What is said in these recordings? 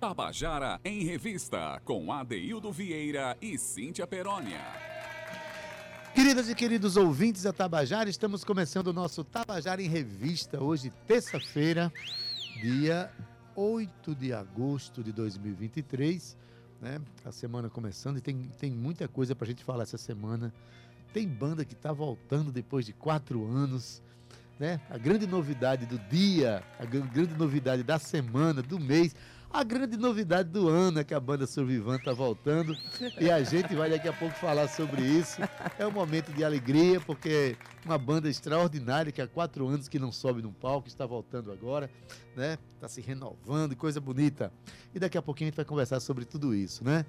Tabajara em Revista, com Adeildo Vieira e Cíntia Perónia. Queridas e queridos ouvintes da Tabajara, estamos começando o nosso Tabajara em Revista, hoje, terça-feira, dia 8 de agosto de 2023. Né? A semana começando e tem, tem muita coisa para a gente falar essa semana. Tem banda que está voltando depois de quatro anos. Né? A grande novidade do dia, a grande novidade da semana, do mês. A grande novidade do ano é que a banda Survivan está voltando e a gente vai daqui a pouco falar sobre isso. É um momento de alegria, porque uma banda extraordinária que há quatro anos que não sobe num palco, está voltando agora, né? Está se renovando, coisa bonita. E daqui a pouquinho a gente vai conversar sobre tudo isso, né?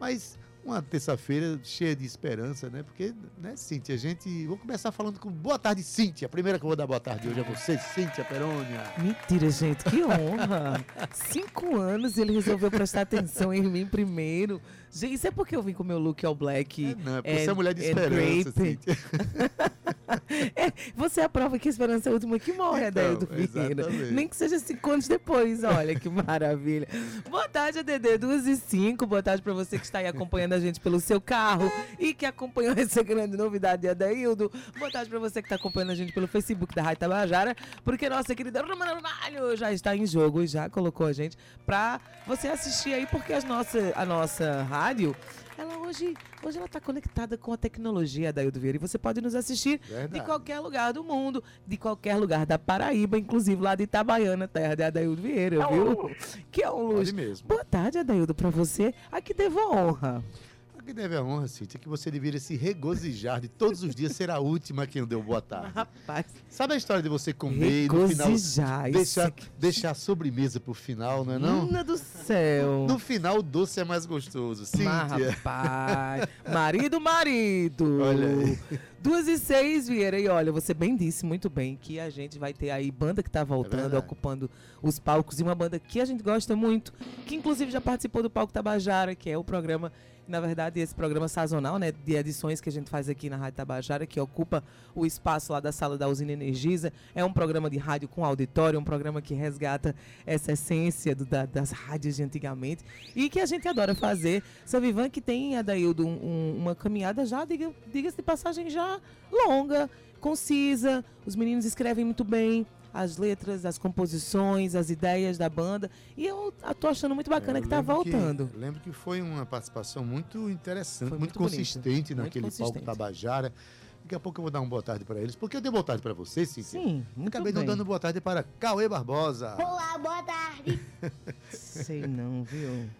Mas uma terça-feira cheia de esperança, né? Porque, né, Cíntia, a gente. Vou começar falando com boa tarde, Cíntia. A primeira que eu vou dar boa tarde hoje é você, Cíntia Perônia. Mentira, gente, que honra! Cinco anos e ele resolveu prestar atenção em mim primeiro. Gente, isso é porque eu vim com meu look all black. É, não, é porque você é mulher de esperança, Cíntia. é, você é a prova que a esperança é a última que morre, então, do Vieira. Nem que seja cinco anos depois, olha que maravilha. Boa tarde, ADD, duas e cinco. Boa tarde para você que está aí acompanhando a gente pelo seu carro e que acompanhou essa grande novidade de Adaildo. Boa tarde para você que está acompanhando a gente pelo Facebook da Rádio Tabajara, porque nossa querida Romana Ramalho já está em jogo e já colocou a gente para você assistir aí, porque as nossa, a nossa rádio ela hoje, hoje ela está conectada com a tecnologia da Ildo Vieira e você pode nos assistir Verdade. de qualquer lugar do mundo, de qualquer lugar da Paraíba, inclusive lá de Itabaiana, terra de Adaildo Vieira, é viu? Que é um luxo. Boa tarde, Adaildo, para você. Aqui devo a honra que deve a honra, Cíntia, que você deveria se regozijar de todos os dias ser a última quem deu boa tarde. Rapaz. Sabe a história de você comer e no final deixar, que... deixar a sobremesa pro final, não é não? Menina do céu. No final o doce é mais gostoso, Cíntia. Mas, rapaz. marido, marido. Olha aí. Duas e seis, Vieira. E olha, você bem disse muito bem que a gente vai ter aí banda que tá voltando, é ocupando os palcos. E uma banda que a gente gosta muito, que inclusive já participou do Palco Tabajara, que é o programa na verdade, esse programa sazonal, né, de edições que a gente faz aqui na Rádio Tabajara, que ocupa o espaço lá da sala da usina Energisa, é um programa de rádio com auditório, um programa que resgata essa essência do, da, das rádios de antigamente e que a gente adora fazer. Seu Vivan que tem, Adaildo, um, um, uma caminhada já, diga-se diga de passagem, já longa, concisa, os meninos escrevem muito bem, as letras, as composições, as ideias da banda. E eu tô achando muito bacana é, que tá voltando. Que, lembro que foi uma participação muito interessante, muito, muito, consistente bonito. naquele muito consistente. palco Tabajara. Daqui a pouco eu vou dar uma boa tarde para eles. Porque eu dei boa tarde para vocês, sim. Sim, muito Acabei bem. não dando boa tarde para Cauê Barbosa. Olá, boa tarde. Sei não, viu?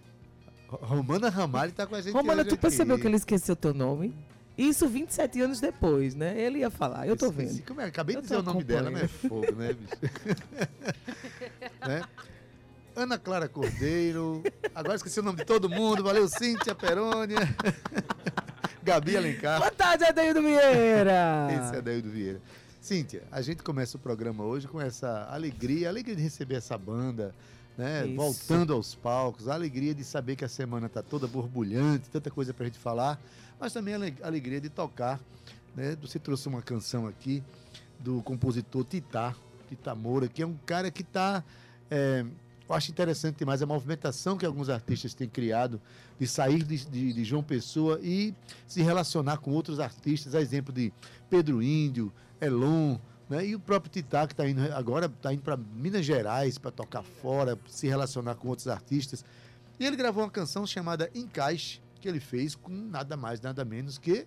Romana Ramalho está com a gente Romana, tu aqui. percebeu que ele esqueceu teu nome? Isso 27 anos depois, né? Ele ia falar, eu tô vendo. Como é? Acabei de dizer o nome dela, né? Fogo, né, bicho? né? Ana Clara Cordeiro. Agora esqueci o nome de todo mundo. Valeu, Cíntia Perônia. Gabi Alencar. Boa tarde, Adeildo Vieira. Esse é Adeildo Vieira. Cíntia, a gente começa o programa hoje com essa alegria, alegria de receber essa banda, né? Isso. Voltando aos palcos, a alegria de saber que a semana está toda borbulhante, tanta coisa para a gente falar, mas também a alegria de tocar. Né? Você trouxe uma canção aqui do compositor Titá, Titá Moura, que é um cara que está. É, eu acho interessante demais a movimentação que alguns artistas têm criado de sair de, de, de João Pessoa e se relacionar com outros artistas, a exemplo de Pedro Índio, Elon, né? E o próprio Titá, que está indo agora, está indo para Minas Gerais para tocar fora, se relacionar com outros artistas. E ele gravou uma canção chamada Encaixe, que ele fez com nada mais, nada menos que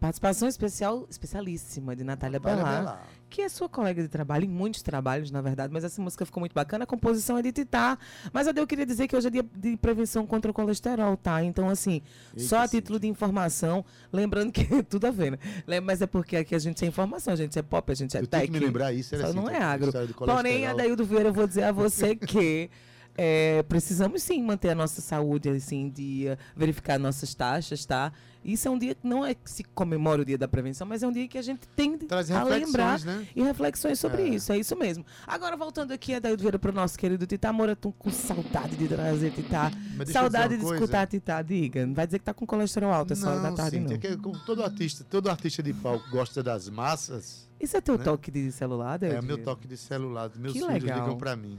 Participação especial, especialíssima de Natália Belar, que é sua colega de trabalho, em muitos trabalhos, na verdade, mas essa música ficou muito bacana. A composição é de Titá. Mas eu queria dizer que hoje é dia de prevenção contra o colesterol, tá? Então, assim, Eita só a título de informação, lembrando que tudo a ver, né? Mas é porque aqui a gente é informação, a gente é pop, a gente é eu tech. que me lembrar isso, era só assim, não é agro. Porém, Adaildo Vieira, eu vou dizer a você que. É, precisamos sim manter a nossa saúde assim em dia, verificar nossas taxas, tá? Isso é um dia que não é que se comemora o dia da prevenção, mas é um dia que a gente tem a lembrar né? e reflexões sobre é. isso. É isso mesmo. Agora, voltando aqui a Daí Vieira para o nosso querido Titá Moura, tô com saudade de trazer Titá. Saudade de escutar Titá, diga. Não vai dizer que tá com colesterol alto essa hora da tarde, sim, não. É como todo artista, todo artista de palco gosta das massas. Isso é teu né? toque de celular, É, meu toque de celular. Meus que filhos legal. ligam para mim.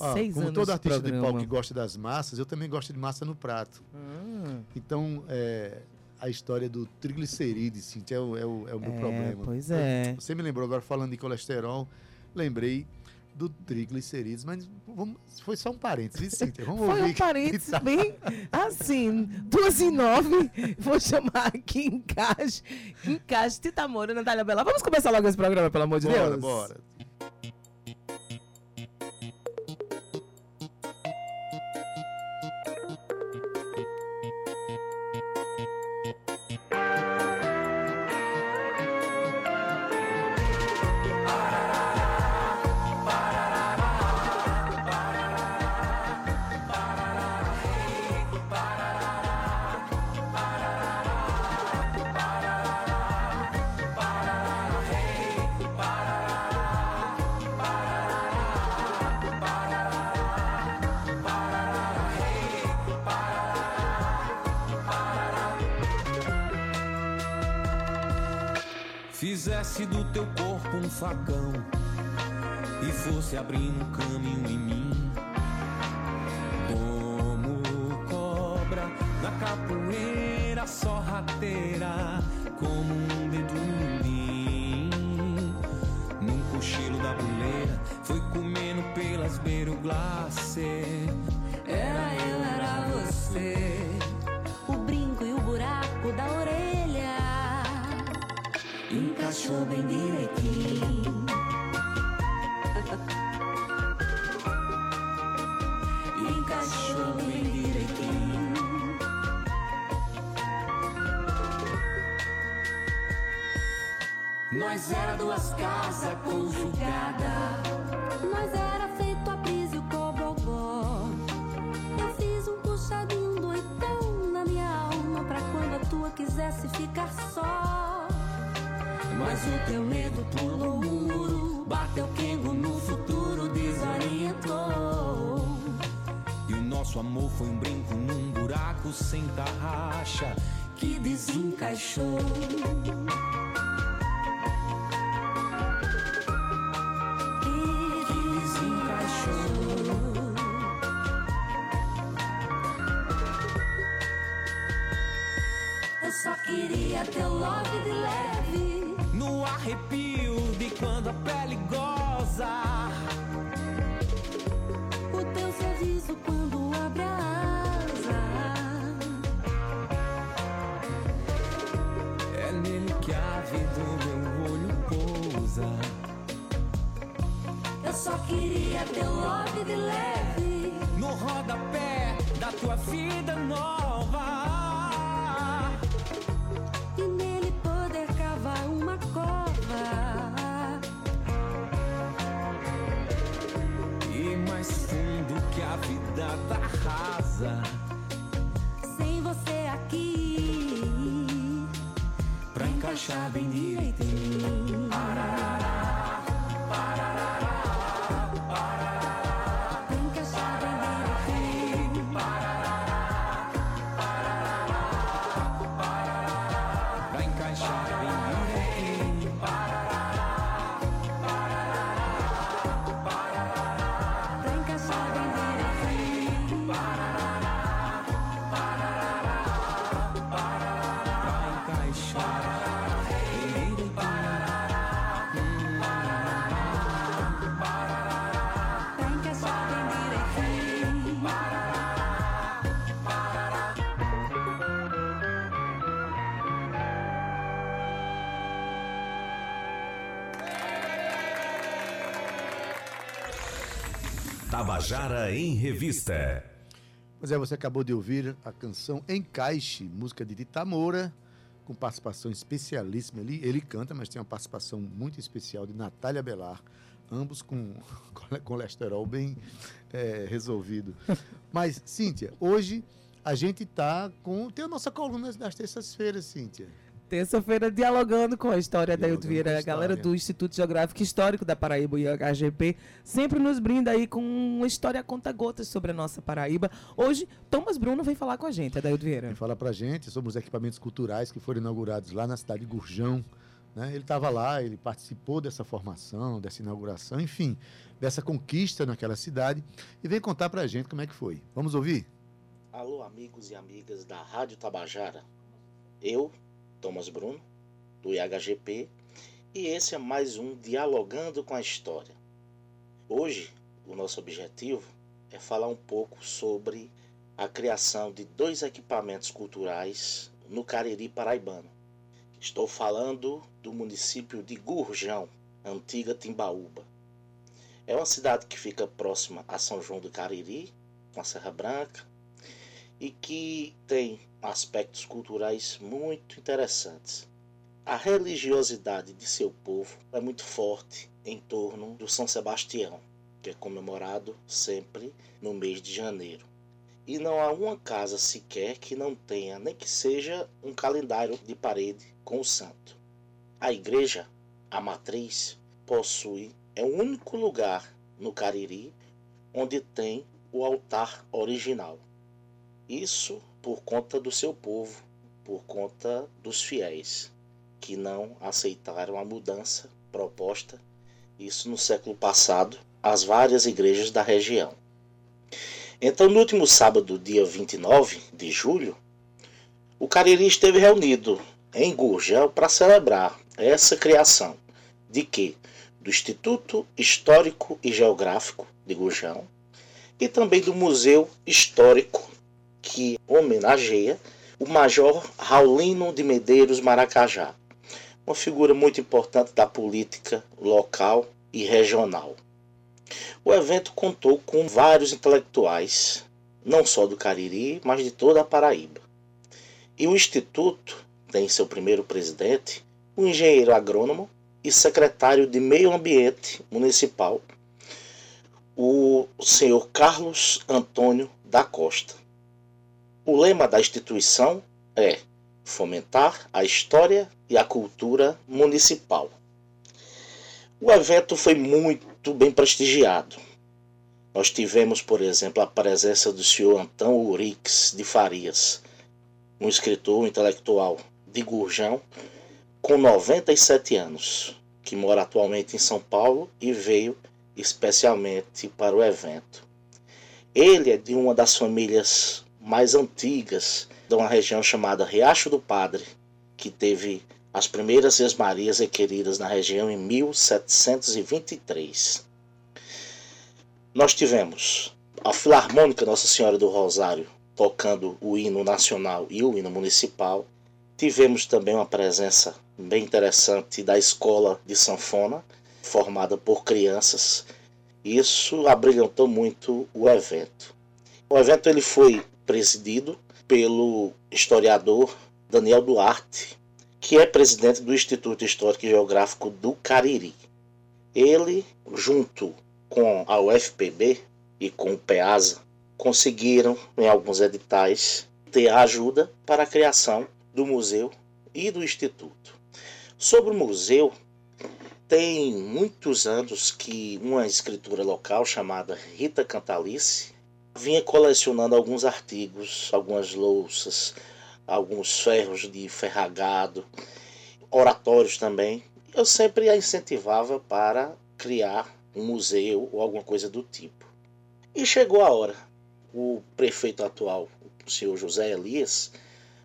Ah, Seis como anos todo de artista de programa. palco que gosta das massas, eu também gosto de massa no prato. Hum, Então, é, a história do triglicerídeos, Cintia, é o, é o, é o meu É, problema. pois é. Você me lembrou agora falando de colesterol, lembrei do triglicerídeos, mas vamos, foi só um parênteses, Cíntia. Vamos Foi ouvir. um que- parênteses tá- bem assim, duas e nove. Vou chamar aqui Encaixe. Encaixe, Tita Moura, Natália Bela. Vamos começar logo esse programa, pelo amor de Bora, Deus? bora. Fizesse glacê. Era eu, era você. o brinco e o buraco da orelha. Encaixou bem direitinho. Encaixou bem direitinho. Nós era duas casas conjugadas. Nós era feito Mas o teu medo pulou o muro, bateu quengo no futuro, desorientou. E o nosso amor foi um brinco num buraco sem tarraxa que desencaixou. Tabajara em Revista. Pois é, você acabou de ouvir a canção Encaixe, música de Dita Moura, com participação especialíssima ali. Ele canta, mas tem uma participação muito especial de Natália Belar, ambos com cole- colesterol bem eh, resolvido. Mas, Cíntia, hoje a gente tá com. Tem a nossa coluna das terças-feiras, Cíntia. Terça-feira, dialogando com a história da Dialogando Vieira, com a galera do Instituto Geográfico Histórico da Paraíba e HGP, sempre nos brinda aí com uma história conta-gotas sobre a nossa Paraíba. Hoje, Thomas Bruno vem falar com a gente, Adaildo Vieira. Ele fala pra gente sobre os equipamentos culturais que foram inaugurados lá na cidade de Gurjão, Né? Ele estava lá, ele participou dessa formação, dessa inauguração, enfim, dessa conquista naquela cidade e vem contar para a gente como é que foi. Vamos ouvir? Alô, amigos e amigas da Rádio Tabajara. Eu, Thomas Bruno, do IHGP, e esse é mais um Dialogando com a História. Hoje, o nosso objetivo é falar um pouco sobre a criação de dois equipamentos culturais no Cariri paraibano. Estou falando do município de Gurjão, antiga Timbaúba. É uma cidade que fica próxima a São João do Cariri, com a Serra Branca, e que tem aspectos culturais muito interessantes. A religiosidade de seu povo é muito forte em torno do São Sebastião, que é comemorado sempre no mês de janeiro. E não há uma casa sequer que não tenha, nem que seja um calendário de parede com o santo. A igreja, a matriz, possui, é o único lugar no Cariri onde tem o altar original. Isso por conta do seu povo, por conta dos fiéis que não aceitaram a mudança proposta, isso no século passado, às várias igrejas da região. Então, no último sábado, dia 29 de julho, o Cariri esteve reunido em Gurgel para celebrar essa criação de que? Do Instituto Histórico e Geográfico de Gurjão e também do Museu Histórico que homenageia o Major Raulino de Medeiros Maracajá, uma figura muito importante da política local e regional. O evento contou com vários intelectuais, não só do Cariri, mas de toda a Paraíba. E o Instituto tem seu primeiro presidente, o engenheiro agrônomo e secretário de Meio Ambiente Municipal, o senhor Carlos Antônio da Costa. O lema da instituição é fomentar a história e a cultura municipal. O evento foi muito bem prestigiado. Nós tivemos, por exemplo, a presença do senhor Antão Urix de Farias, um escritor intelectual de Gurjão, com 97 anos, que mora atualmente em São Paulo e veio especialmente para o evento. Ele é de uma das famílias mais antigas de uma região chamada Riacho do Padre, que teve as primeiras esmarias requeridas na região em 1723. Nós tivemos a Filarmônica Nossa Senhora do Rosário tocando o hino nacional e o hino municipal. Tivemos também uma presença bem interessante da Escola de Sanfona, formada por crianças. Isso abrilhantou muito o evento. O evento ele foi presidido pelo historiador Daniel Duarte, que é presidente do Instituto Histórico e Geográfico do Cariri. Ele, junto com a UFPB e com o PEASA, conseguiram, em alguns editais, ter ajuda para a criação do museu e do instituto. Sobre o museu, tem muitos anos que uma escritura local chamada Rita Cantalice vinha colecionando alguns artigos, algumas louças, alguns ferros de ferragado, oratórios também. Eu sempre a incentivava para criar um museu ou alguma coisa do tipo. E chegou a hora. O prefeito atual, o senhor José Elias,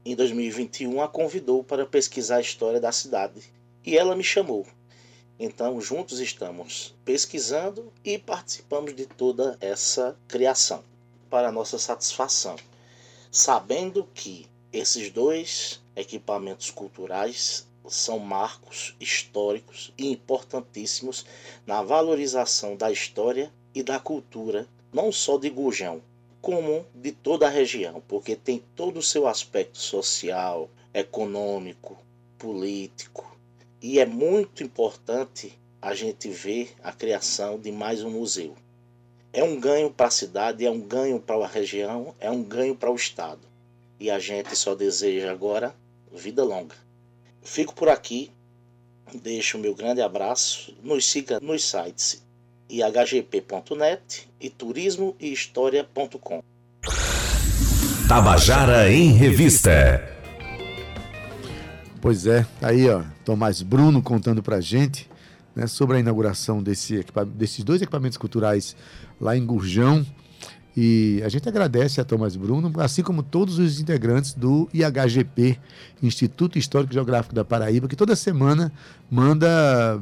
em 2021 a convidou para pesquisar a história da cidade. E ela me chamou. Então, juntos estamos pesquisando e participamos de toda essa criação, para nossa satisfação, sabendo que esses dois equipamentos culturais são marcos históricos e importantíssimos na valorização da história e da cultura, não só de Gujão, como de toda a região, porque tem todo o seu aspecto social, econômico, político. E é muito importante a gente ver a criação de mais um museu. É um ganho para a cidade, é um ganho para a região, é um ganho para o Estado. E a gente só deseja agora vida longa. Fico por aqui, deixo o meu grande abraço, nos siga nos sites ihgp.net e turismoehistoria.com. Tabajara em Revista. Pois é, aí ó, Tomás Bruno contando pra gente né, sobre a inauguração desse desses dois equipamentos culturais lá em Gurjão. E a gente agradece a Tomás Bruno, assim como todos os integrantes do IHGP, Instituto Histórico e Geográfico da Paraíba, que toda semana manda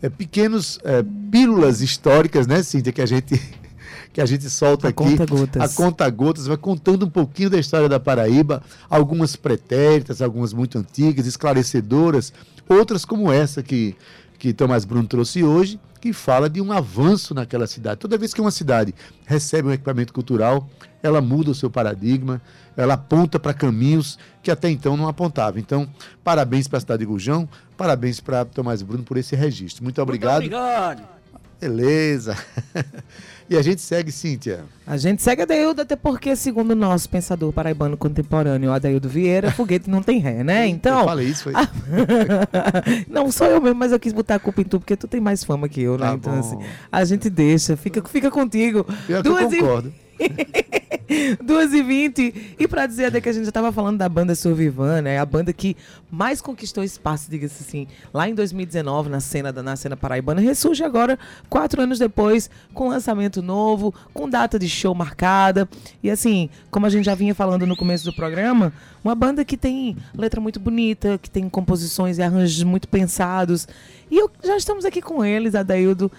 é, pequenos é, pílulas históricas, né, Cíntia, que a gente, que a gente solta A aqui. conta gotas. A conta gotas vai contando um pouquinho da história da Paraíba, algumas pretéritas, algumas muito antigas, esclarecedoras, outras como essa que, que Tomás Bruno trouxe hoje, que fala de um avanço naquela cidade. Toda vez que uma cidade recebe um equipamento cultural, ela muda o seu paradigma, ela aponta para caminhos que até então não apontava. Então, parabéns para a cidade de Gujão, parabéns para Tomás Bruno por esse registro. Muito obrigado. obrigado. Beleza. e a gente segue, Cíntia. A gente segue Adaildo, até porque, segundo o nosso pensador paraibano contemporâneo, Adaildo Vieira, foguete não tem ré, né? Eu Então. falei isso, foi. não, sou eu mesmo, mas eu quis botar a culpa em tu, porque tu tem mais fama que eu, né? Tá então, assim, a gente deixa, fica, fica contigo. Pior que eu Duas e- concordo. 2 e 20 E pra dizer até que a gente já tava falando da banda Survivan, né? A banda que mais conquistou espaço, diga-se assim, lá em 2019, na cena, da, na cena paraibana, ressurge agora, quatro anos depois, com lançamento novo, com data de show marcada. E assim, como a gente já vinha falando no começo do programa, uma banda que tem letra muito bonita, que tem composições e arranjos muito pensados. E eu, já estamos aqui com eles, Adaildo.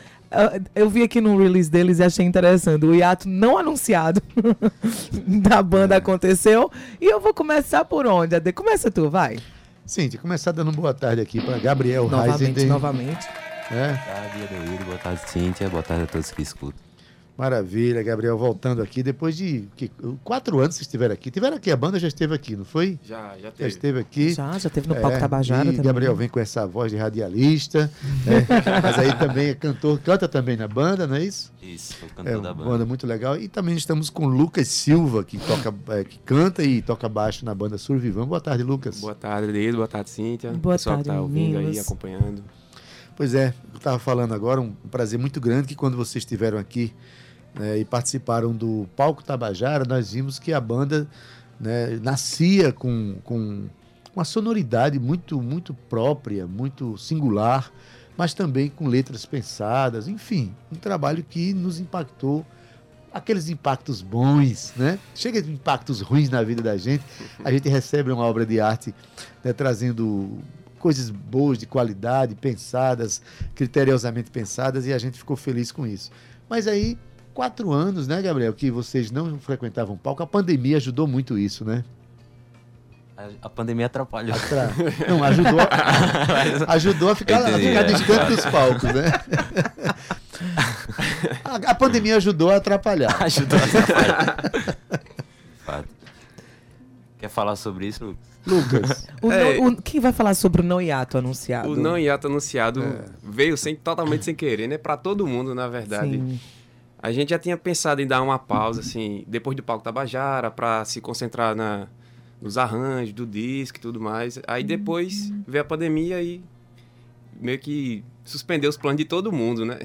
Eu vi aqui no release deles e achei interessante. O hiato não anunciado da banda aconteceu. E eu vou começar por onde? Ade? Começa tu, vai. Cíntia, começar dando boa tarde aqui para Gabriel Novamente, Reisenden. novamente. né? Boa tarde, Adeildo. Boa tarde, Cíntia. Boa tarde a todos que escutam. Maravilha, Gabriel, voltando aqui. Depois de que, quatro anos que estiveram aqui. Tiveram aqui, a banda já esteve aqui, não foi? Já, já Já esteve aqui. Já, já teve no palco É, Tabajara e também. Gabriel vem com essa voz de radialista, né? mas aí também é cantor, canta também na banda, não é isso? Isso, É cantor uma da banda. banda. muito legal. E também estamos com Lucas Silva, que toca, é, que canta e toca baixo na banda Survivan. Boa tarde, Lucas. Boa tarde, Adeildo. Boa tarde, Cíntia. Boa Pessoal tarde, que tá ouvindo aí, acompanhando. Pois é, eu estava falando agora, um prazer muito grande que quando vocês estiveram aqui né, e participaram do Palco Tabajara, nós vimos que a banda né, nascia com, com uma sonoridade muito, muito própria, muito singular, mas também com letras pensadas, enfim, um trabalho que nos impactou aqueles impactos bons, né? Chega de impactos ruins na vida da gente, a gente recebe uma obra de arte né, trazendo coisas boas, de qualidade, pensadas, criteriosamente pensadas, e a gente ficou feliz com isso. Mas aí, quatro anos, né, Gabriel, que vocês não frequentavam palco, a pandemia ajudou muito isso, né? A, a pandemia atrapalhou. Atra- Não, ajudou, a- ajudou a ficar, a ficar é. distante dos palcos, né? A, a pandemia ajudou a atrapalhar. Ajudou a atrapalhar. Fato. Quer falar sobre isso, Lucas? Lucas, O É. não- o- quem vai falar sobre o não hiato anunciado? O não hiato anunciado É. veio sem, totalmente sem querer, né? Pra todo mundo, na verdade. Sim. A gente já tinha pensado em dar uma pausa, assim, depois do palco Tabajara, pra se concentrar na, nos arranjos do disco e tudo mais. Aí depois veio a pandemia e meio que suspendeu os planos de todo mundo, né?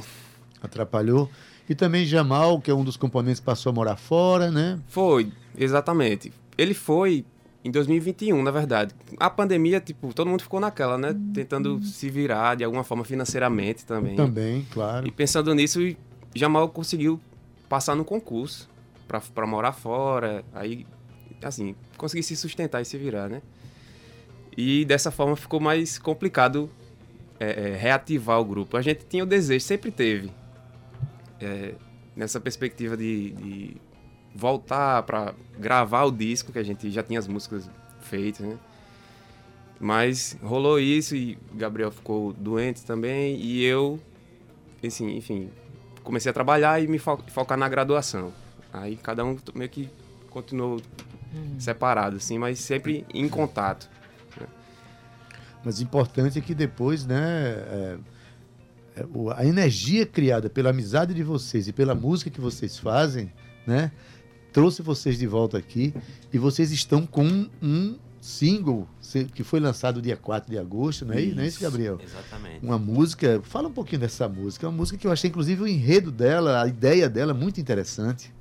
atrapalhou. E também Jamal, que é um dos componentes, passou a morar fora, né? Foi, exatamente. Ele foi em 2021, na verdade. A pandemia, tipo, todo mundo ficou naquela, né? Tentando se virar de alguma forma financeiramente também. Também, claro. E pensando nisso, Jamal conseguiu passar no concurso pra morar fora. Aí, assim, conseguir se sustentar e se virar, né? E dessa forma ficou mais complicado é, é, reativar o grupo. A gente tinha o desejo, sempre teve, é, nessa perspectiva de, de voltar pra gravar o disco, que a gente já tinha as músicas feitas, né? Mas rolou isso e Gabriel ficou doente também e eu, assim, enfim, comecei a trabalhar e me fo- focar na graduação. Aí cada um meio que continuou separado, assim, mas sempre em contato. Mas o importante é que depois, né, é, é, a energia criada pela amizade de vocês e pela música que vocês fazem, né, trouxe vocês de volta aqui e vocês estão com um single que foi lançado dia 4 de agosto, não é, isso, não é isso, Gabriel? Exatamente. Uma música, fala um pouquinho dessa música, é uma música que eu achei inclusive o enredo dela, a ideia dela muito interessante.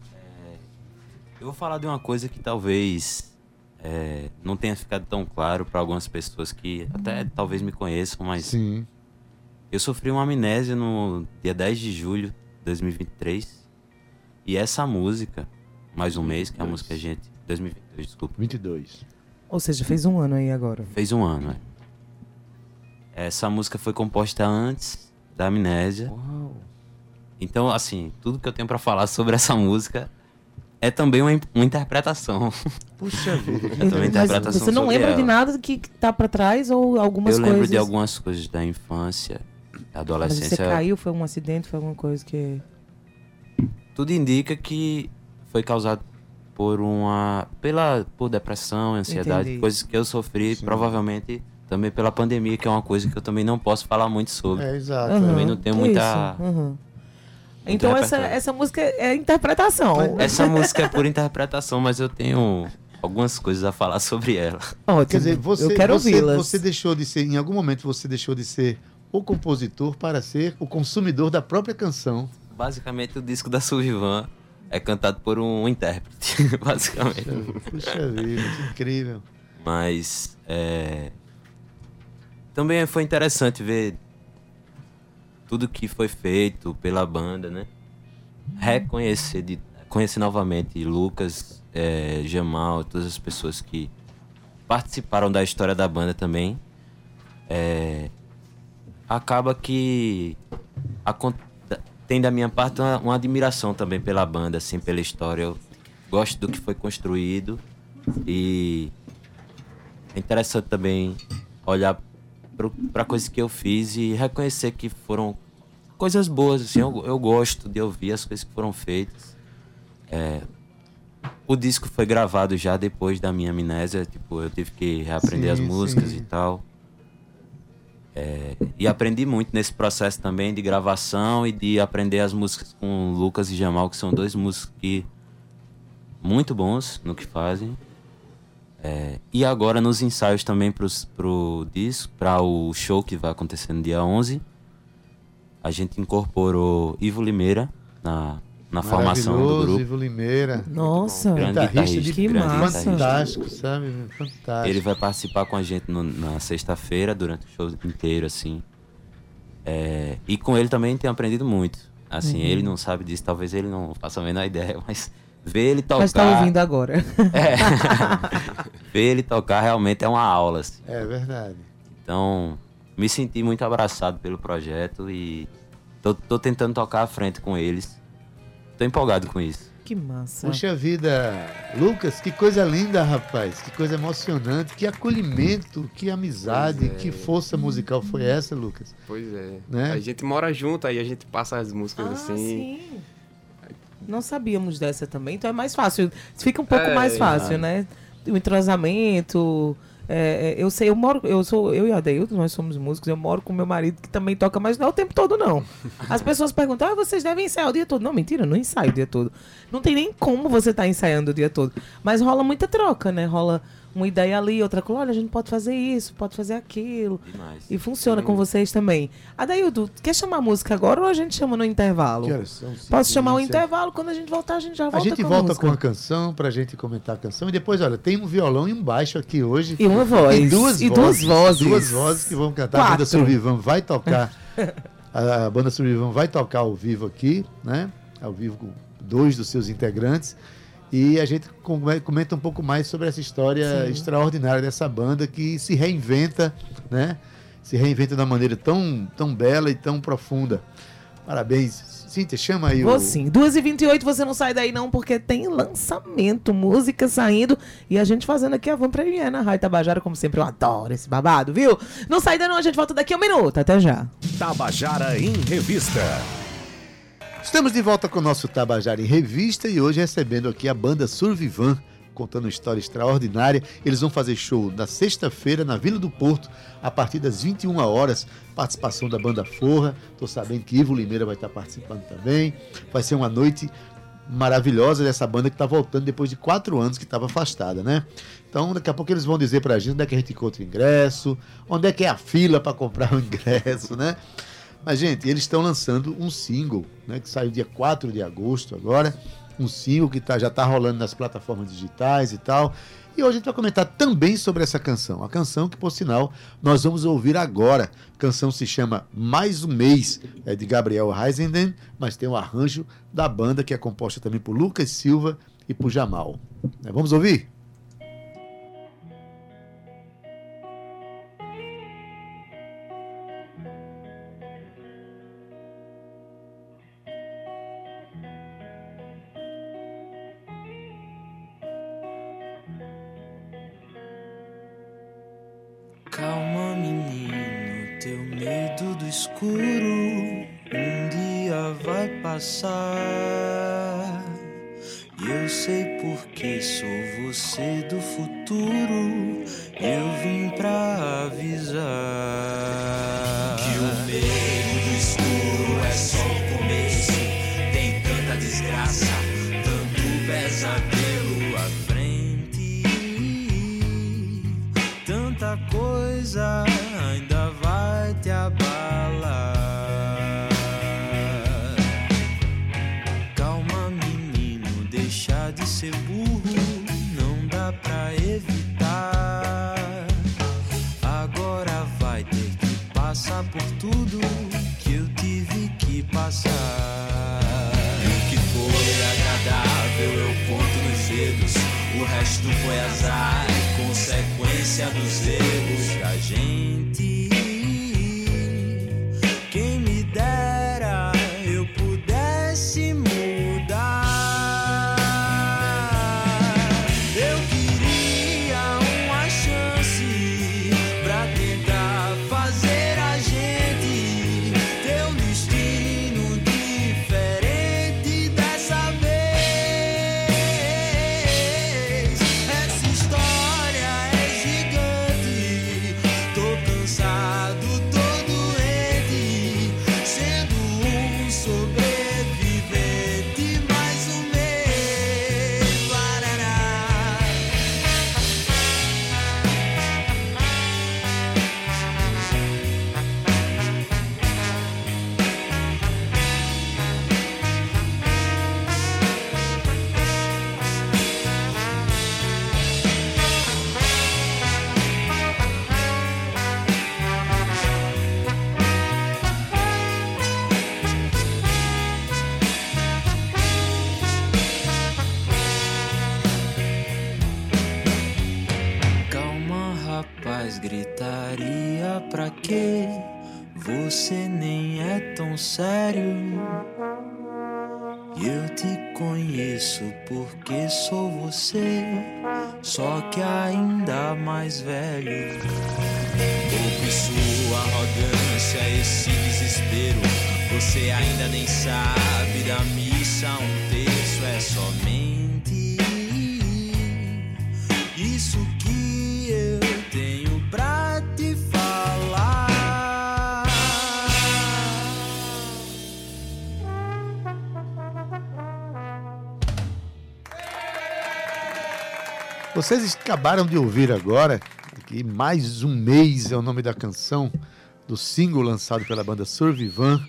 Eu vou falar de uma coisa que talvez é, não tenha ficado tão claro para algumas pessoas que até talvez me conheçam, mas Sim. eu sofri uma amnésia no dia 10 de julho de 2023. E essa música, mais um mês, que é a música a gente. 2022, desculpa. 22. Ou seja, fez um ano aí agora. Fez um ano, é. Essa música foi composta antes da amnésia. Uau. Então, assim, tudo que eu tenho pra falar sobre essa música é também uma, uma interpretação. Puxa vida. É também Mas interpretação você não lembra de ela. nada que tá pra trás ou algumas eu coisas? lembro de algumas coisas da infância, Mas adolescência. você caiu, foi um acidente, foi alguma coisa que... Tudo indica que foi causado por uma. pela por depressão, ansiedade, Entendi. coisas que eu sofri, Sim. provavelmente também pela pandemia, que é uma coisa que eu também não posso falar muito sobre. É, exato. Aham, também não tenho muita- aham. Então essa, essa música é interpretação. Essa música é por interpretação, mas eu tenho algumas coisas a falar sobre ela. Ótimo. Quer dizer, você, eu quero você, você deixou de ser, em algum momento você deixou de ser o compositor para ser o consumidor da própria canção. Basicamente, o disco da Sullivan é cantado por um intérprete, basicamente. Puxa vida, que incrível. Mas é, também foi interessante ver tudo que foi feito pela banda, né? Reconhecer, de, conhecer novamente Lucas, é, Jamal, todas as pessoas que participaram da história da banda também. É, acaba que acon- tem da minha parte uma, uma admiração também pela banda, assim, pela história. Eu gosto do que foi construído e é interessante também olhar para coisas que eu fiz e reconhecer que foram coisas boas. Assim, eu, eu gosto de ouvir as coisas que foram feitas. É, o disco foi gravado já depois da minha amnésia. Tipo, eu tive que reaprender Sim, as músicas sim. e tal. É, e aprendi muito nesse processo também de gravação e de aprender as músicas com Lucas e Jamal, que são dois músicos que muito bons no que fazem. É, e agora nos ensaios também pros, pro disco, para o show que vai acontecer no dia 11, a gente incorporou Ivo Limeira na, na formação do grupo. Ivo Limeira. Nossa, Grande Guitarrista de que grande massa. guitarrista. Fantástico, sabe? Fantástico. Ele vai participar com a gente no- na sexta-feira, durante o show inteiro, assim. É, e com ele também tenho aprendido muito. Assim, Uhum. ele não sabe disso, talvez ele não faça a menor ideia, mas ver ele tocar. Mas tá ouvindo agora. É. ver ele tocar realmente é uma aula, assim. É verdade. Então, me senti muito abraçado pelo projeto e tô, tô tentando tocar à frente com eles. Tô empolgado com isso. Que massa. Puxa vida, Lucas, que coisa linda, rapaz. Que coisa emocionante, que acolhimento, que amizade, é. que força musical foi essa, Lucas? Pois é. Né? A gente mora junto, aí a gente passa as músicas Ah, assim. sim. Não sabíamos dessa também, então é mais fácil. Fica um pouco É, mais fácil, exato. né? O entrosamento. É, é, eu sei, eu moro, eu sou, eu e a Adeildo, nós somos músicos, eu moro com meu marido que também toca, mas não é o tempo todo, não. As pessoas perguntam, ah, vocês devem ensaiar o dia todo. Não, mentira, não ensaio o dia todo. Não tem nem como você estar ensaiando o dia todo. Mas rola muita troca, né? Rola uma ideia ali, outra coisa, olha, a gente pode fazer isso, pode fazer aquilo. Demais. E funciona com vocês também. Adaildo, quer chamar a música agora ou a gente chama no intervalo? Que horas são? Posso chamar o intervalo? Quando a gente voltar, a gente já volta A gente com volta música. com a canção pra gente comentar a canção. E depois, olha, tem um violão e um baixo aqui hoje. E uma voz. E duas E vozes. duas vozes. Duas vozes que vão cantar. A banda Quatro. Survivan vai tocar. a, a banda Survivan vai tocar ao vivo aqui, né? Ao vivo com dois dos seus integrantes. E a gente come- comenta um pouco mais sobre essa história Sim. extraordinária dessa banda que se reinventa, né? Se reinventa de uma maneira tão, tão bela e tão profunda. Parabéns. Cíntia, chama aí Vou o. sim. 2h28, você não sai daí não, porque tem lançamento, música saindo e a gente fazendo aqui a Van Premiere na Rádio Tabajara, como sempre. Eu adoro esse babado, viu? Não sai daí não, a gente volta daqui a um minuto. Até já. Tabajara em Revista. Estamos de volta com o nosso Tabajara em Revista e hoje recebendo aqui a banda Survivan, contando uma história extraordinária. Eles vão fazer show na sexta-feira na Vila do Porto, a partir das 21 horas. Participação da banda Forra. Estou sabendo que Ivo Limeira vai estar participando também. Vai ser uma noite maravilhosa dessa banda que está voltando depois de quatro anos que estava afastada, né? Então, daqui a pouco eles vão dizer pra gente onde é que a gente encontra o ingresso, onde é que é a fila para comprar o ingresso, né? Mas, gente, eles estão lançando um single, né? Que saiu dia 4 de agosto agora. um single que tá, já está rolando nas plataformas digitais e tal. E hoje a gente vai comentar também sobre essa canção. A canção que, por sinal, nós vamos ouvir agora. A canção se chama Mais um Mês, é de Gabriel Reisenden, mas tem o um arranjo da banda que é composta também por Lucas Silva e por Jamal. Vamos ouvir? O resto foi azar consequência dos erros da gente. Sua arrogância, esse desespero. Você ainda nem sabe da missa, um terço é somente isso que eu tenho pra te falar. Vocês acabaram de ouvir agora, aqui mais um mês é o nome da canção, do single lançado pela banda Survivan.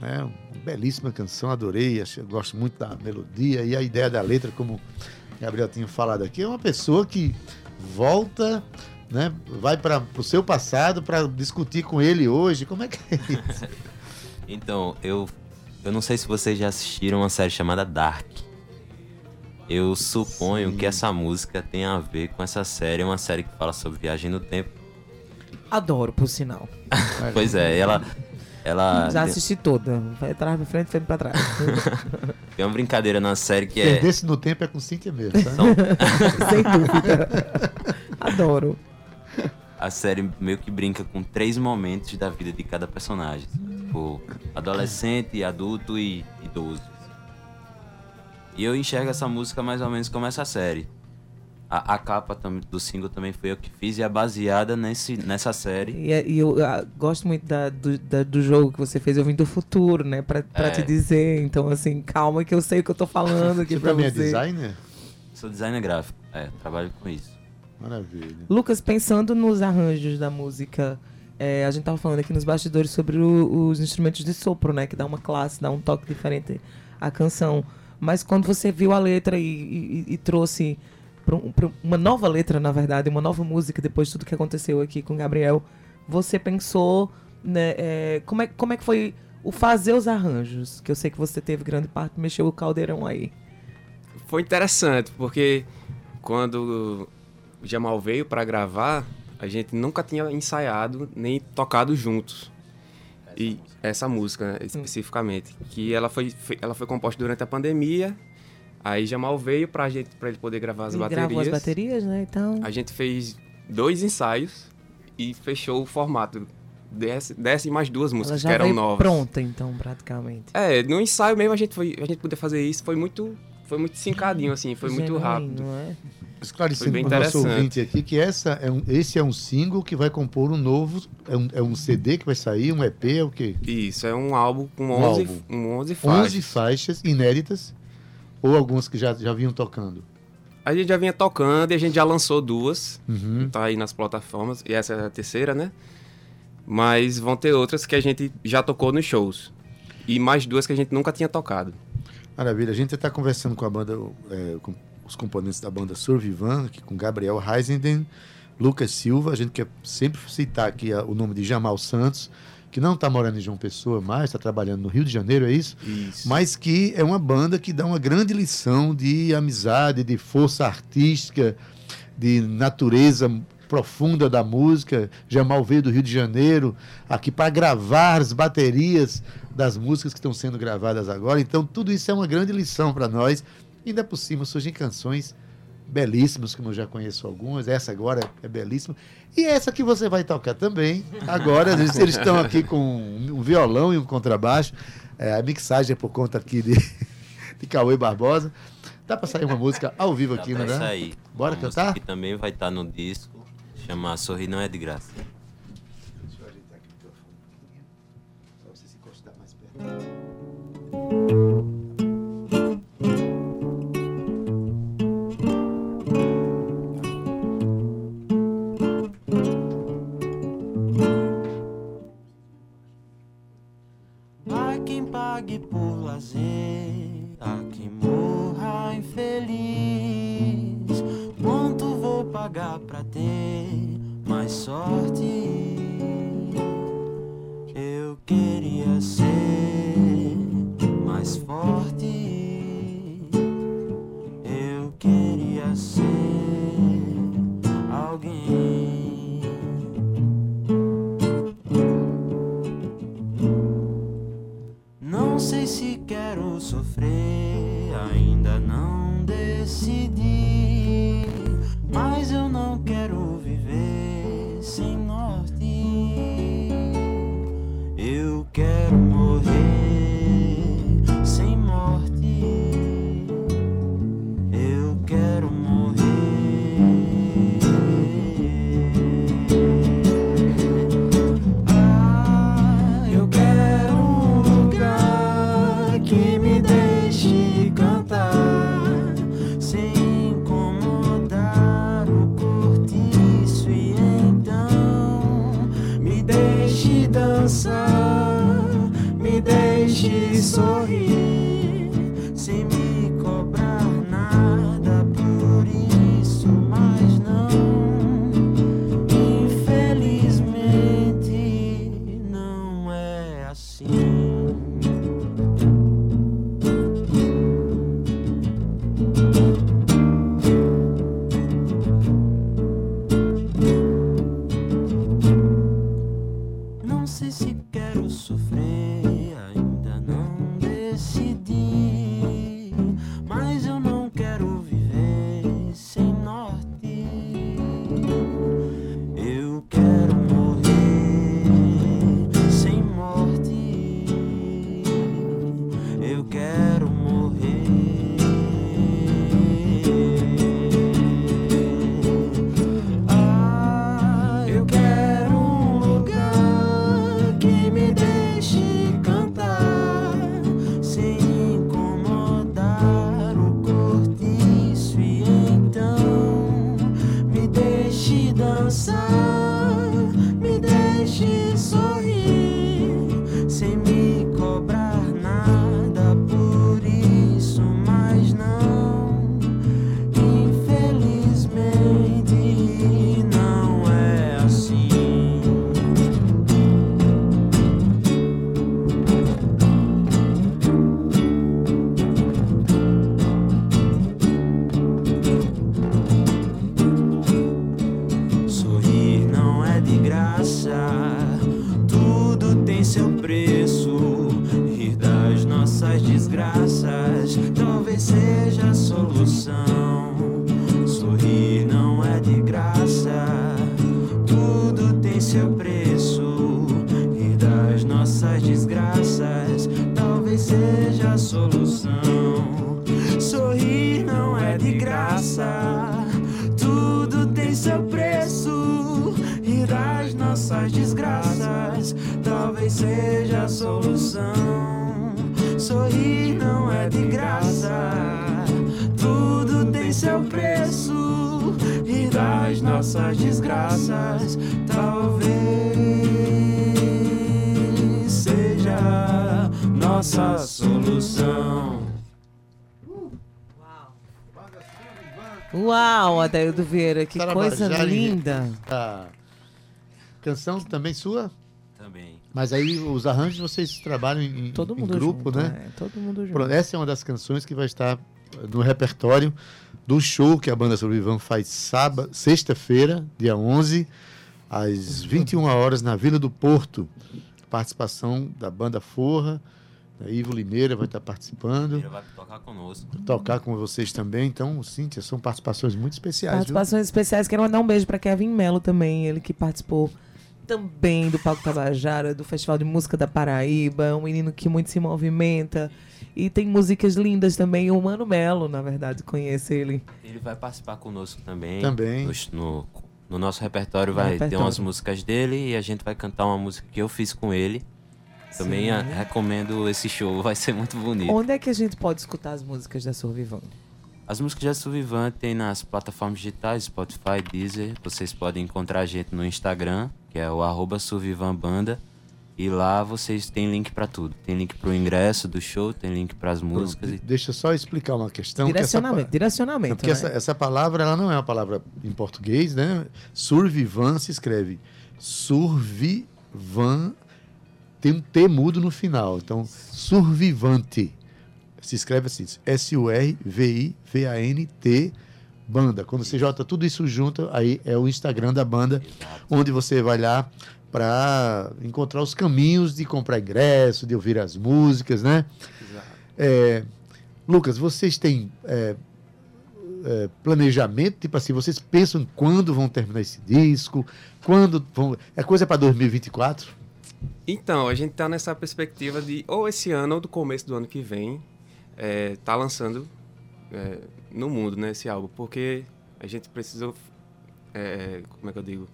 Né? Uma belíssima canção, adorei, achei, gosto muito da melodia e a ideia da letra, como Gabriel tinha falado aqui, é uma pessoa que volta, né? vai para o seu passado para discutir com ele hoje. Como é que é isso? então, eu, eu não sei se vocês já assistiram uma série chamada Dark. Eu suponho Sim. que essa música tem a ver com essa série, é uma série que fala sobre viagem no tempo. Adoro, por sinal. pois é, ela. ela Já assisti toda. Vai atrás, pra frente, frente pra trás. tem uma brincadeira na série que é. Perder-se no tempo é com Cíntia mesmo, tá? Então... Sem dúvida. Adoro. A série meio que brinca com três momentos da vida de cada personagem. Tipo, adolescente, adulto e idoso. E eu enxergo essa música mais ou menos como essa série. A, a capa do single também foi eu que fiz e é baseada nesse, nessa série. E, é, e eu, eu, gosto muito da, do, da, do jogo que você fez, eu vim do futuro, né? Pra, pra é. te dizer. Então, assim, calma que eu sei o que eu tô falando aqui você pra também você. é designer? Sou designer gráfico, é, trabalho com isso. Maravilha. Lucas, pensando nos arranjos da música, é, a gente tava falando aqui nos bastidores sobre o, os instrumentos de sopro, né? Que dá uma classe, dá um toque diferente à canção. Mas quando você viu a letra e, e- e trouxe um- uma nova letra, na verdade, uma nova música, depois de tudo que aconteceu aqui com o Gabriel, você pensou, né, é, como, é, como é que foi o fazer os arranjos? Que eu sei que você teve grande parte, mexeu o caldeirão aí. Foi interessante, porque quando o Jamal veio para gravar, a gente nunca tinha ensaiado nem tocado juntos. E essa música, né, especificamente, que ela foi, ela foi composta durante a pandemia. Aí Jamal veio pra gente para ele poder gravar as Ele baterias. gravou as baterias, né? Então. A gente fez dois ensaios e fechou o formato. Desce, desce mais duas músicas que eram novas. pronta, então, praticamente. É, no ensaio mesmo a gente foi, a gente poder fazer isso foi muito, foi muito sincadinho assim, foi muito rápido. não é? Esclarecendo Foi bem para o nosso ouvinte aqui que essa é um, esse é um single que vai compor um novo. É um, é um CD que vai sair, um EP, é o quê? Isso, é um álbum com Um 11, álbum. um 11 faixas. 11 faixas inéditas ou algumas que já, já vinham tocando? A gente já vinha tocando e a gente já lançou duas, Uhum. tá aí nas plataformas, e essa é a terceira, né? Mas vão ter outras que a gente já tocou nos shows. E mais duas que a gente nunca tinha tocado. Maravilha. A gente está conversando com a banda, é, com os componentes da banda Survivan, aqui com Gabriel Heisenden, Lucas Silva. A gente quer sempre citar aqui a- o nome de Jamal Santos, que não está morando em João Pessoa mais, está trabalhando no Rio de Janeiro, é isso? Isso. Mas que é uma banda que dá uma grande lição de amizade, de força artística, de natureza profunda da música. Jamal veio do Rio de Janeiro aqui para gravar as baterias das músicas que estão sendo gravadas agora. Então, tudo isso é uma grande lição para nós. Ainda por cima surgem canções belíssimas, como eu já conheço algumas. Essa agora é belíssima. E essa que você vai tocar também. Agora, eles eles estão aqui com um violão e um contrabaixo. É, a mixagem é por conta aqui de, de Cauê Barbosa. Dá para sair uma música ao vivo Dá aqui, pra não é? sair. Bora Uma cantar? Que também vai estar no disco, chama Sorrir Não É De Graça. Deixa eu ajeitar aqui o microfone um pouquinho. Só você se encostar mais perto. Há quem pague por lazer, pra ter mais sorte? Eu queria ser mais forte. Eu queria ser alguém. Não sei se quero sofrer, ainda não decidi. Adaildo Vieira, que Sara coisa linda. a canção também sua? Também. Mas aí os arranjos vocês trabalham em, Todo em mundo grupo, junto, né? é, todo mundo junto. Pronto, essa é uma das canções que vai estar no repertório do show que a banda Sobrevivan faz sábado, sexta-feira, dia 11, às 21 horas na Vila do Porto. Participação da banda Forra, Ivo Limeira vai estar participando, Ele vai tocar conosco. tocar com vocês também. Então, Cíntia, são participações muito especiais. viu? Participações especiais. Quero mandar um beijo para Kevin Melo também, ele que participou também do Palco Tabajara, do Festival de Música da Paraíba, é um menino que muito se movimenta e tem músicas lindas também. O Mano Melo, na verdade, conhece ele. Ele vai participar conosco também. Também. No, no, no nosso repertório vai ter repertório. umas músicas dele e a gente vai cantar uma música que eu fiz com ele. Também Sim. a- recomendo esse show, vai ser muito bonito. Onde é que a gente pode escutar as músicas da Survivan? As músicas de Suvivan tem nas plataformas digitais, Spotify, Deezer. Vocês podem encontrar a gente no Instagram, que é o arroba Survivanbanda. E lá vocês têm link pra tudo. Tem link pro ingresso do show, tem link pras músicas. Pronto, E... Deixa eu só explicar uma questão. que essa Direcionamento, direcionamento. Porque né? essa, essa palavra ela não é uma palavra em português, né? Survivan se escreve survivan, tem um T mudo no final. Então, survivante. Se escreve assim, S-U-R-V-I-V-A-N-T, banda. Quando você jota tudo isso junto, aí é o Instagram da banda, onde você vai lá para encontrar os caminhos de comprar ingresso, de ouvir as músicas, né? É, Lucas, vocês têm é, é, planejamento? Tipo assim, vocês pensam em quando vão terminar esse disco? Quando vão. É coisa para 2024? Então, a gente tá nessa perspectiva de ou esse ano ou do começo do ano que vem é, tá lançando é, no mundo, né, esse álbum, porque a gente precisou, é, como é que eu digo,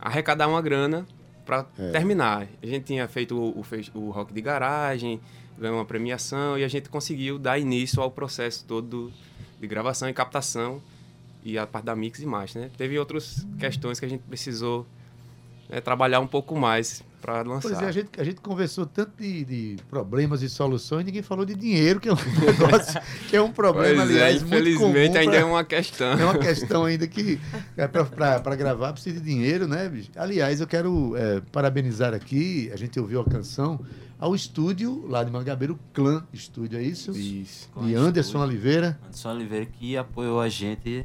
arrecadar uma grana para É. terminar. A gente tinha feito o, o, o rock de garagem, ganhou uma premiação e a gente conseguiu dar início ao processo todo do- de gravação e captação e a parte da mix e master, né? Teve outras questões que a gente precisou né, trabalhar um pouco mais para lançar. Pois é, a gente, a gente conversou tanto de, de problemas e soluções, ninguém falou de dinheiro, que é um negócio, que é um problema, Pois é, aliás, muito comum. infelizmente ainda pra- é uma questão. É uma questão ainda que é para gravar precisa de dinheiro, né, bicho? Aliás, eu quero é, parabenizar aqui, a gente ouviu a canção, ao estúdio lá de Mangabeira, o Clã Estúdio, é isso? Isso. De Anderson Oliveira. Anderson Oliveira que apoiou a gente,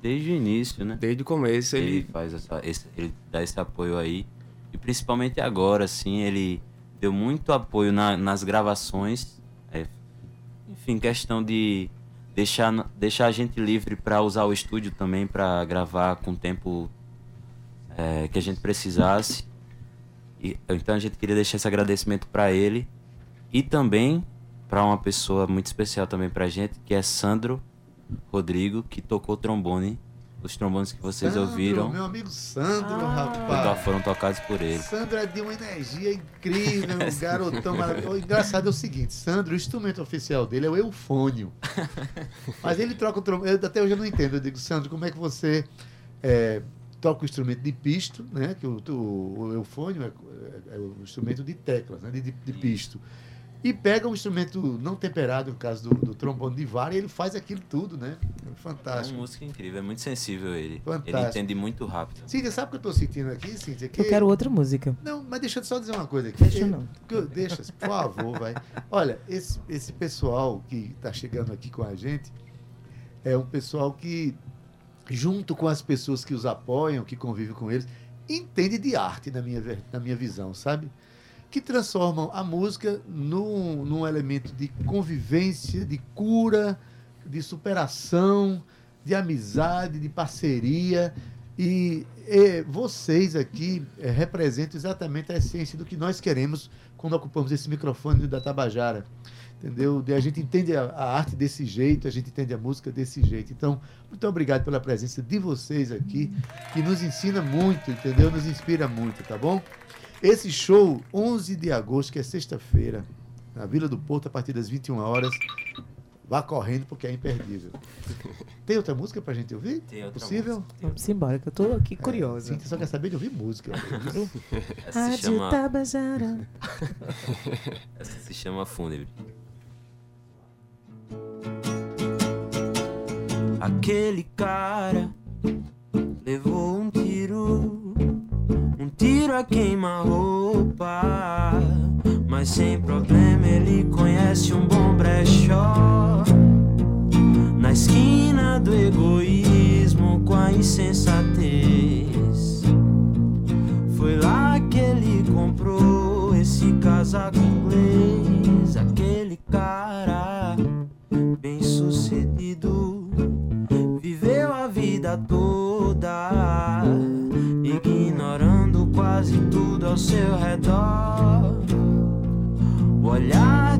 desde o início, né? Desde o começo Ele ele faz essa, esse, ele dá esse apoio aí. E principalmente agora, assim, ele deu muito apoio na- nas gravações. É, enfim, questão de deixar, deixar a gente livre para usar o estúdio também para gravar com o tempo é, que a gente precisasse. E, então a gente queria deixar esse agradecimento para ele e também para uma pessoa muito especial também pra gente, que é Sandro Rodrigo, que tocou trombone. Os trombones que vocês Sandro, ouviram Meu amigo Sandro, Ah. rapaz. foram tocados por ele. Sandro é de uma energia incrível, um garotão maravilhoso. O engraçado é o seguinte, Sandro, o instrumento oficial dele é o eufônio. Mas ele troca o trombone, eu- até hoje eu não entendo. Eu digo, Sandro, como é que você é, toca o instrumento de pisto, né? Que o, o, o eufônio é, é o instrumento de teclas, né? De, de, de pisto. E pega um instrumento não temperado, no caso do, do trombone de vara, e ele faz aquilo tudo, né? É É uma fantástico. música incrível, é muito sensível ele. Ele Fantástico. entende muito rápido. Cíntia, sabe o que eu tô sentindo aqui, Cíntia? Que... Eu quero outra música. Não, mas deixa eu só dizer uma coisa aqui. Deixa Eu- não. eu- Deixa, por favor, vai. Olha, esse, esse pessoal que está chegando aqui com a gente é um pessoal que, junto com as pessoas que os apoiam, que convivem com eles, entende de arte, na minha, na minha visão, sabe? Que transformam a música num, num elemento de convivência, de cura, de superação, de amizade, de parceria. E, e vocês aqui eh, representam exatamente a essência do que nós queremos quando ocupamos esse microfone da Tabajara. Entendeu? A gente entende a, a arte desse jeito, a gente entende a música desse jeito. Então, muito obrigado pela presença de vocês aqui, que nos ensina muito, entendeu? Nos inspira muito, tá bom? Esse show, 11 de agosto, que é sexta-feira, na Vila do Porto, a partir das 21 horas. Vá correndo, porque é imperdível. Tem outra música pra gente ouvir? Tem outra Possível? Vamos embora, que eu tô aqui curiosa. Sim, só quer saber de ouvir música. viu? Essa se Rádio chama, Tabajara. essa se chama Fúnebre. Aquele cara levou um tiro, um tiro a queima-roupa. Mas sem problema ele conhece um bom brechó. Na esquina do egoísmo com a insensatez. Foi lá que ele comprou esse casaco ao seu redor. O olhar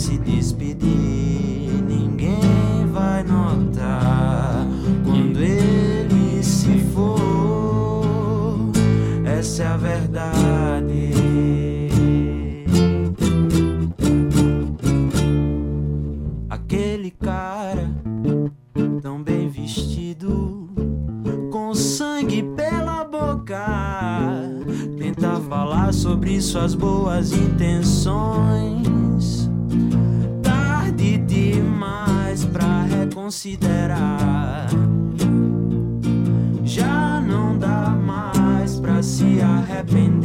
se despedir, ninguém vai notar quando ele se for. Essa é a verdade. Aquele cara tão bem vestido, com sangue pela boca, tenta falar sobre suas boas intenções. Pra reconsiderar. Já não dá mais pra se arrepender.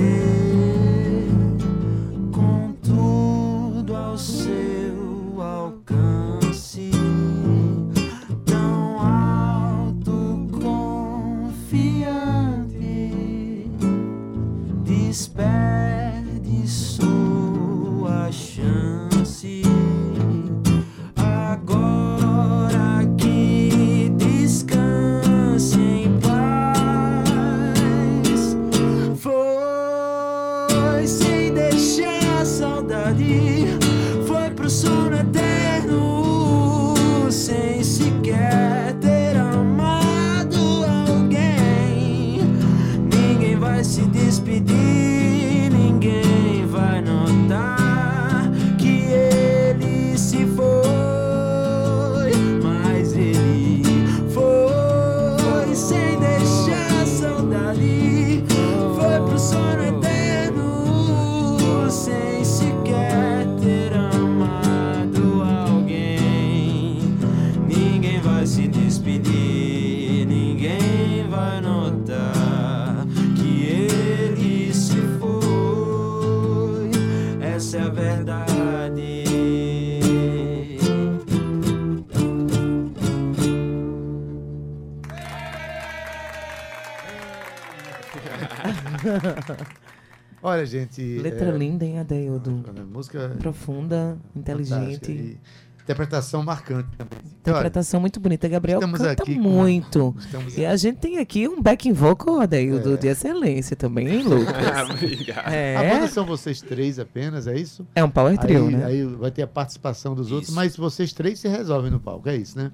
Olha, gente. Letra é, linda, hein, Adeildo? Música Profunda, fantástica inteligente. e interpretação marcante também. Olha, Interpretação muito bonita. Gabriel estamos canta aqui com- muito. estamos E a gente tem aqui um backing vocal, Adeildo, É. de excelência também, hein, Lucas? Obrigado. A É, banda são vocês três apenas, é isso? é um power trio, aí, né? aí vai ter a participação dos outros, Isso. mas vocês três se resolvem no palco, é isso, né?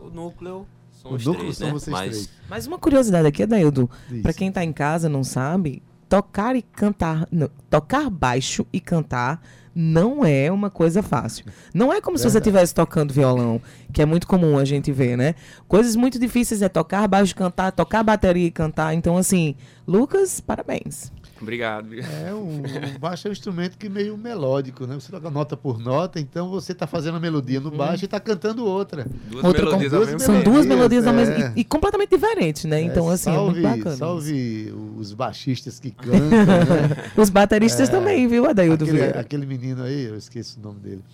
O núcleo são O os núcleo três, são né? vocês Mas três. Mas uma curiosidade aqui, Adaildo, pra quem tá em casa não sabe, tocar e cantar, não, tocar baixo e cantar não é uma coisa fácil. Não é como se você Verdade. estivesse tocando violão, que é muito comum a gente ver, né? Coisas muito difíceis é tocar baixo e cantar, tocar bateria e cantar. Então, assim, Lucas, parabéns. Obrigado. É, o, o baixo é um instrumento que meio melódico, né? Você toca nota por nota, então você está fazendo a melodia no baixo e está cantando outra. Duas Outra melodias com- duas mesmo São duas melodias, melodias ao é. mesmo e, e completamente diferentes, né? Então, É, assim, é salve, muito bacana. Salve os baixistas que cantam, né? Os bateristas também, viu, Adaildo aquele, Vieira? aquele menino aí, eu esqueço o nome dele.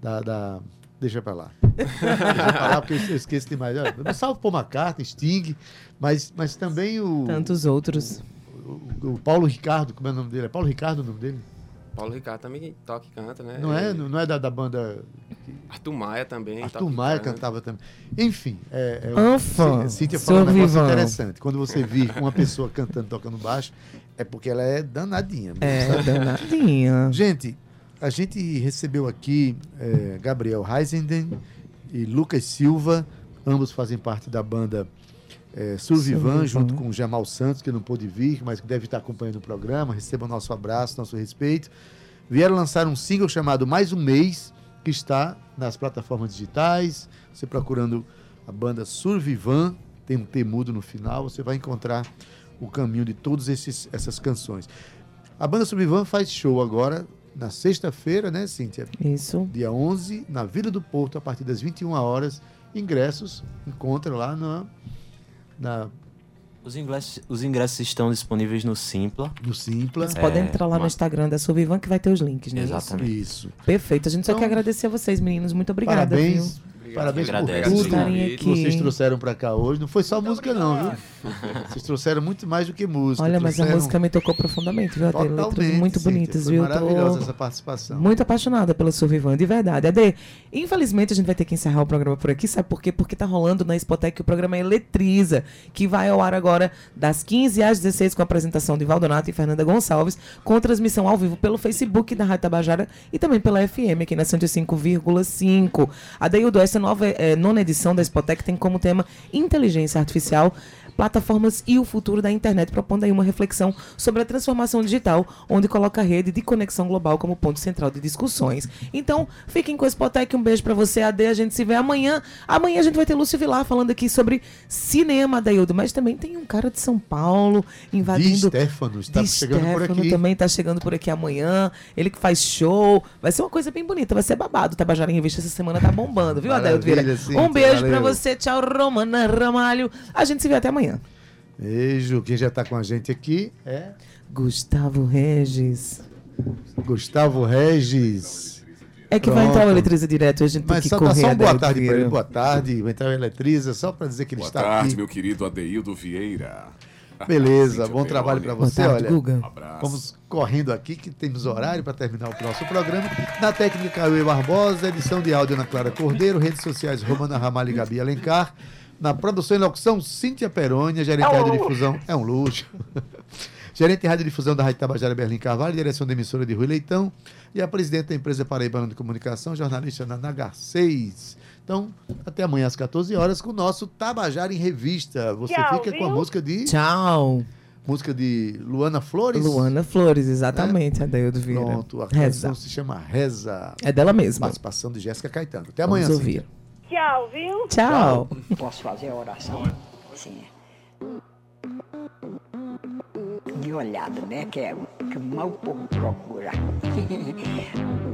Da. da- Deixa pra lá. Deixa pra lá, porque eu esqueço demais. Olha, Eu salvo Paul McCartney, Sting, mas, mas também o, Tantos outros. o, o Paulo Ricardo, como é o nome dele? É Paulo Ricardo o nome dele? Paulo Ricardo também toca e canta, né? Não é, não é da, da banda Arthur Maia também. Arthur Maia canta. cantava também. Enfim, é, é Anfã, Cí- Cíntia falou um negócio Sorvivão. interessante. Quando você vir uma pessoa cantando, tocando baixo, é porque ela é danadinha. mesmo, É, sabe? danadinha. Gente, a gente recebeu aqui é, Gabriel Heisenden e Lucas Silva, ambos fazem parte da banda é, Survivan, junto com o Jamal Santos, que não pôde vir, mas que deve estar acompanhando o programa. Recebam nosso abraço, nosso respeito. Vieram lançar um single chamado Mais um Mês, que está nas plataformas digitais. Você procurando a banda Survivan, tem um T mudo no final, você vai encontrar o caminho de todas essas canções. A banda Survivan faz show agora na sexta-feira, né, Cíntia? Isso. Dia 11, na Vila do Porto, a partir das 21 horas. Ingressos, encontra lá na, na, Os ingressos, os ingressos estão disponíveis no Simpla. no Simpla. Vocês podem É, entrar lá no uma- Instagram da Sovivan que vai ter os links, né? Exatamente. Isso. Perfeito. A gente só Então, quer agradecer a vocês, meninos. Muito obrigada. Parabéns. viu? Parabéns por tudo que vocês trouxeram para cá hoje. Não foi só música, não, viu? Vocês trouxeram muito mais do que música. Olha, mas a trouxeram música me tocou profundamente, viu? Tem letras muito bonitas, viu? Maravilhosa Tô essa participação. muito apaixonada pela Survivan, de verdade. Ade, infelizmente a gente vai ter que encerrar o programa por aqui, sabe por quê? Porque tá rolando na Spotec o programa Eletriza, que vai ao ar agora das 15 às 16 com a apresentação de Valdonato e Fernanda Gonçalves, com transmissão ao vivo pelo Facebook da Rádio Tabajara e também pela FM aqui na 105,5. Adeildo, essa nova eh, nona edição da Spotec tem como tema inteligência artificial plataformas e o futuro da internet, propondo aí uma reflexão sobre a transformação digital, onde coloca a rede de conexão global como ponto central de discussões. Então, fiquem com a Spotec, um beijo pra você, AD, a gente se vê amanhã. Amanhã a gente vai ter Lúcio Vilar falando aqui sobre cinema, Adaildo, mas também tem um cara de São Paulo Di invadindo... Stefano está Di chegando por Stefano aqui. também tá chegando por aqui amanhã. Ele que faz show. Vai ser uma coisa bem bonita, vai ser babado. O Tabajara em Revista essa semana tá bombando, viu, Vieira? Um beijo pra valeu. você. Tchau, Romana Ramalho. A gente se vê até amanhã. Beijo. Quem já está com a gente aqui é Gustavo Regis. Gustavo Regis. É que vai Pronto. entrar o Eletriza direto, a gente tem Mas que só, dá correr. só um boa tarde para ele. Boa tarde. Vai entrar o Eletriza só para dizer que ele Boa está tarde, aqui. meu querido Adeildo Vieira. Beleza, bom trabalho para você. tarde, Olha, Guga. Um abraço. vamos correndo aqui que temos horário para terminar o nosso programa. Na técnica Cauê Barbosa, edição de áudio Ana Clara Cordeiro, redes sociais Romana Ramalho e Gabi Alencar. Na produção e locução, Cíntia Perônia, gerente de radiodifusão. É um luxo. gerente de radiodifusão da Rádio Tabajara Berlim Carvalho, direção da emissora de Rui Leitão. E a presidente da empresa Paraibana de Comunicação, jornalista Nana Garcês. Então, até amanhã às 14 horas com o nosso Tabajara em Revista. Você Tchau, fica com a viu? música de Tchau. música de Luana Flores. Luana Flores, exatamente, Adaildo Vieira. Pronto, a Reza. canção se chama Reza. É dela mesma. Participação de Jéssica Caetano. Até Vamos amanhã, ouvir. Cíntia. Tchau, viu? Tchau. Posso fazer a oração? Sim. De olhada, né? Que é o que o mal povo procura.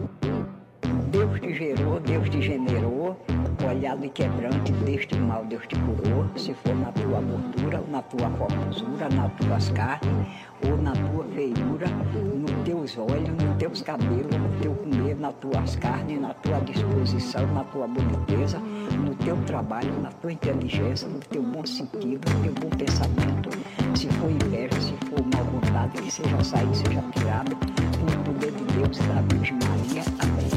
Deus te gerou, Deus te generou, olhado e quebrante, deste mal Deus te curou, se for na tua gordura, na tua formosura, nas tuas carnes, ou na tua feiura, nos teus olhos, nos teus cabelos, no teu comer, nas tuas carnes, na tua disposição, na tua boniteza, no teu trabalho, na tua inteligência, no teu bom sentido, no teu bom pensamento. Se for inveja, se for mal vontade, que seja saído, seja tirado, com o poder de Deus da Virgem Maria. Amém.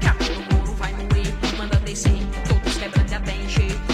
Que a cor do couro vai moer, manda descer, todos quebrando até encher.